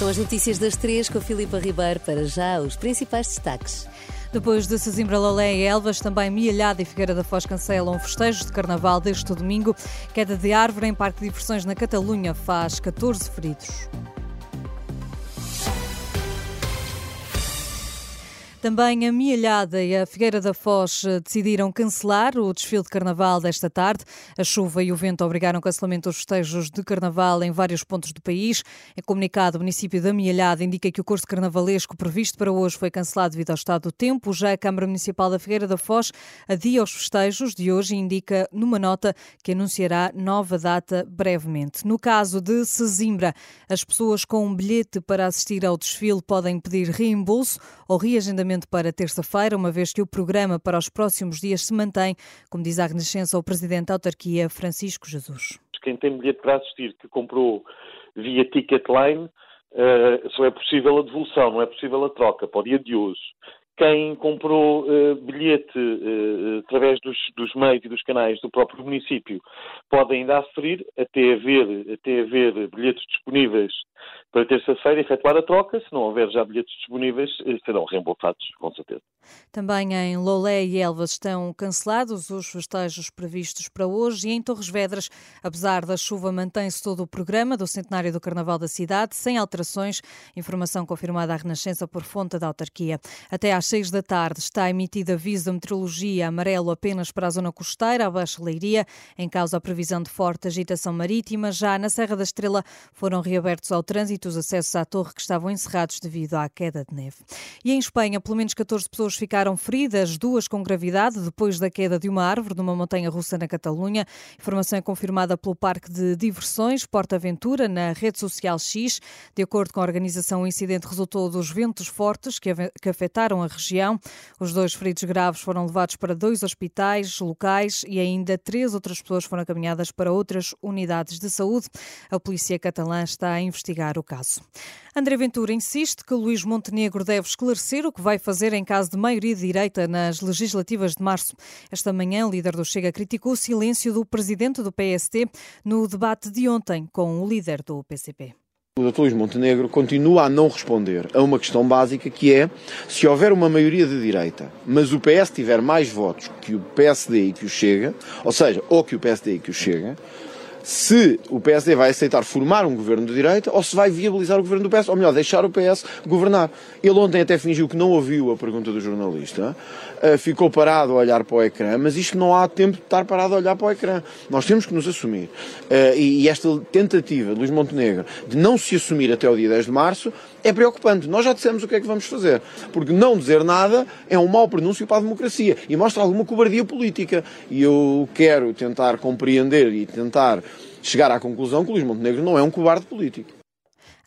São as notícias das três com a Filipa Ribeiro para já os principais destaques. Depois de Sesimbra, Lolé e Elvas, também Mialhada e Figueira da Foz cancelam festejos de carnaval deste domingo. Queda de árvore em Parque de Diversões na Catalunha faz 14 feridos. Também a Mialhada e a Figueira da Foz eh, decidiram cancelar o desfile de carnaval desta tarde. A chuva e o vento obrigaram o cancelamento dos festejos de carnaval em vários pontos do país. Em comunicado, o município da Mialhada indica que o curso carnavalesco previsto para hoje foi cancelado devido ao estado do tempo. Já a Câmara Municipal da Figueira da Foz adia os festejos de hoje e indica numa nota que anunciará nova data brevemente. No caso de Sesimbra, as pessoas com um bilhete para assistir ao desfile podem pedir reembolso ou reagendamento para terça-feira, uma vez que o programa para os próximos dias se mantém, como diz a Renascença o Presidente da Autarquia, Francisco Jesus. Quem tem bilhete para assistir, que comprou via Ticketline, uh, só é possível a devolução, não é possível a troca para o dia de hoje. Quem comprou uh, bilhete uh, através dos, dos, meios e dos canais do próprio município pode ainda aferir até haver, até haver bilhetes disponíveis para terça-feira efetuar a troca. Se não houver já bilhetes disponíveis, eh, serão reembolsados, com certeza. Também em Lolé e Elvas estão cancelados os festejos previstos para hoje e em Torres Vedras, apesar da chuva, mantém-se todo o programa do centenário do Carnaval da cidade, sem alterações. Informação confirmada à Renascença por fonte da autarquia. Até às seis da tarde está emitido aviso de meteorologia amarelo apenas para a zona costeira, a Baixa Leiria, em causa a previsão de forte agitação marítima. Já na Serra da Estrela foram reabertos ao trânsito os acessos à torre que estavam encerrados devido à queda de neve. E em Espanha, pelo menos 14 pessoas ficaram feridas, duas com gravidade, depois da queda de uma árvore numa montanha russa na Catalunha. Informação é confirmada pelo Parque de Diversões Porta Aventura na rede social X. De acordo com a organização, o incidente resultou dos ventos fortes que afetaram a região. Os dois feridos graves foram levados para dois hospitais locais e ainda três outras pessoas foram caminhadas para outras unidades de saúde. A polícia catalã está a investigar o caso. André Ventura insiste que Luís Montenegro deve esclarecer o que vai fazer em caso de maioria de direita nas legislativas de março. Esta manhã, o líder do Chega criticou o silêncio do presidente do PST no debate de ontem com o líder do PCP. O Dr. Luís Montenegro continua a não responder a uma questão básica que é se houver uma maioria de direita, mas o PS tiver mais votos que o PSD e que o Chega, ou seja, ou que o PSD e que o Chega, se o PSD vai aceitar formar um governo de direita ou se vai viabilizar o governo do PS, ou melhor, deixar o PS governar. Ele ontem até fingiu que não ouviu a pergunta do jornalista, uh, ficou parado a olhar para o ecrã, mas isto não há tempo de estar parado a olhar para o ecrã. Nós temos que nos assumir. Uh, e, e esta tentativa de Luís Montenegro de não se assumir até o dia 10 de março é preocupante. Nós já dissemos o que é que vamos fazer. Porque não dizer nada é um mau pronúncio para a democracia e mostra alguma cobardia política. E eu quero tentar compreender e tentar chegar à conclusão que o Luís Montenegro não é um cobarde político.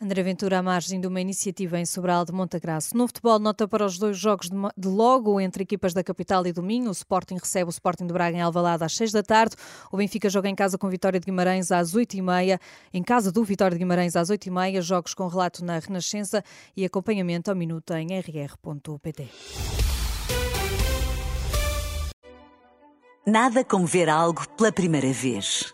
André Ventura à margem de uma iniciativa em Sobral de Montagraço. No futebol, nota para os dois jogos de logo entre equipas da capital e do Minho. O Sporting recebe o Sporting de Braga em Alvalade às 6 da tarde. O Benfica joga em casa com Vitória de Guimarães às 8 e meia. Em casa do Vitória de Guimarães às 8 e meia. Jogos com relato na Renascença e acompanhamento ao minuto em rr.pt. Nada como ver algo pela primeira vez.